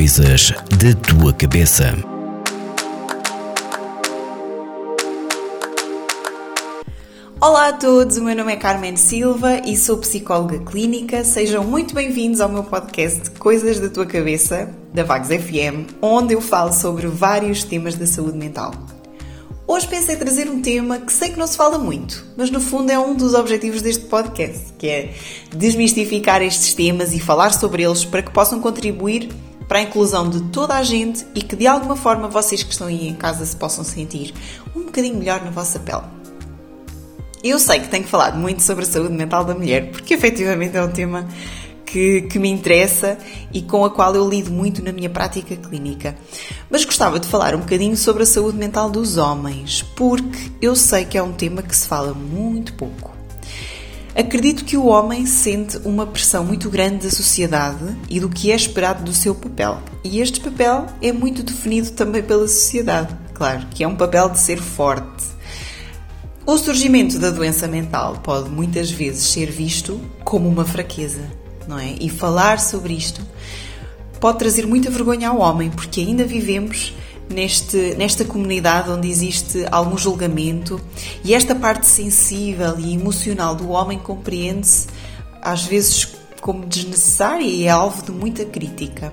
Coisas da tua cabeça. Olá a todos, o meu nome é Carmen Silva e sou psicóloga clínica. Sejam muito bem-vindos ao meu podcast Coisas da Tua Cabeça, da Vagos FM, onde eu falo sobre vários temas da saúde mental. Hoje pensei trazer um tema que sei que não se fala muito, mas no fundo é um dos objetivos deste podcast, que é desmistificar estes temas e falar sobre eles para que possam contribuir para a inclusão de toda a gente e que de alguma forma vocês que estão aí em casa se possam sentir um bocadinho melhor na vossa pele. Eu sei que tenho falado muito sobre a saúde mental da mulher, porque efetivamente é um tema que, que, me interessa e com a qual eu lido muito na minha prática clínica. Mas gostava de falar um bocadinho sobre a saúde mental dos homens, porque eu sei que é um tema que se fala muito pouco. Acredito que o homem sente uma pressão muito grande da sociedade e do que é esperado do seu papel. E este papel é muito definido também pela sociedade, claro, que é um papel de ser forte. O surgimento da doença mental pode muitas vezes ser visto como uma fraqueza não é? E falar sobre isto pode trazer muita vergonha ao homem, porque ainda vivemos neste, nesta comunidade onde existe algum julgamento e esta parte sensível e emocional do homem compreende-se às vezes como desnecessária e é alvo de muita crítica.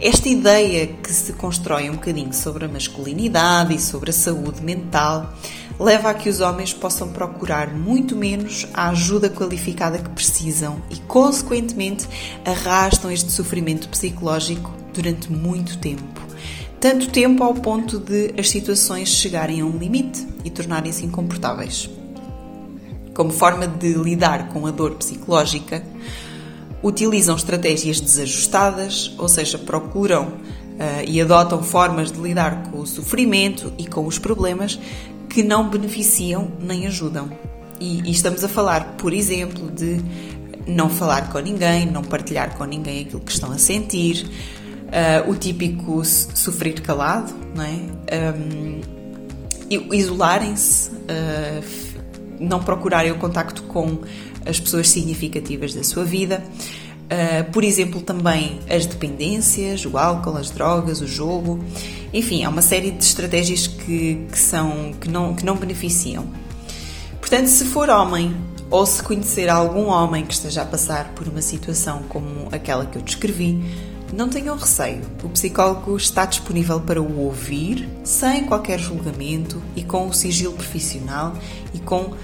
Esta ideia que se constrói um bocadinho sobre a masculinidade e sobre a saúde mental leva a que os homens possam procurar muito menos a ajuda qualificada que precisam e, consequentemente, arrastam este sofrimento psicológico durante muito tempo. Tanto tempo ao ponto de as situações chegarem a um limite e tornarem-se incomportáveis. Como forma de lidar com a dor psicológica, utilizam estratégias desajustadas, ou seja, procuram uh, e adotam formas de lidar com o sofrimento e com os problemas que não beneficiam nem ajudam. E, e, estamos a falar, por exemplo, de não falar com ninguém, não partilhar com ninguém aquilo que estão a sentir, uh, o típico sofrer calado, não é? Um, isolarem-se, uh, não procurarem o contacto com as pessoas significativas da sua vida. Uh, por exemplo, também as dependências, o álcool, as drogas, o jogo. Enfim, há uma série de estratégias que, que, são, que, não, que não beneficiam. Portanto, se for homem ou se conhecer algum homem que esteja a passar por uma situação como aquela que eu descrevi, não tenham receio. O psicólogo está disponível para o ouvir sem qualquer julgamento e com o sigilo profissional e com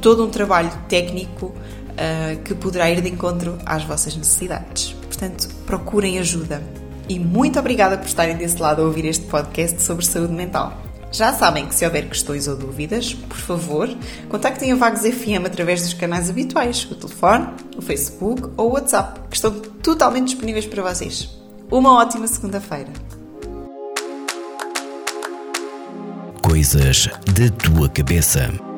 todo um trabalho técnico uh, que poderá ir de encontro às vossas necessidades. Portanto, procurem ajuda. E muito obrigada por estarem desse lado a ouvir este podcast sobre saúde mental. Já sabem que se houver questões ou dúvidas, por favor, contactem a Vagos FM através dos canais habituais, o telefone, o Facebook ou o WhatsApp, que estão totalmente disponíveis para vocês. Uma ótima segunda-feira. Coisas da tua cabeça.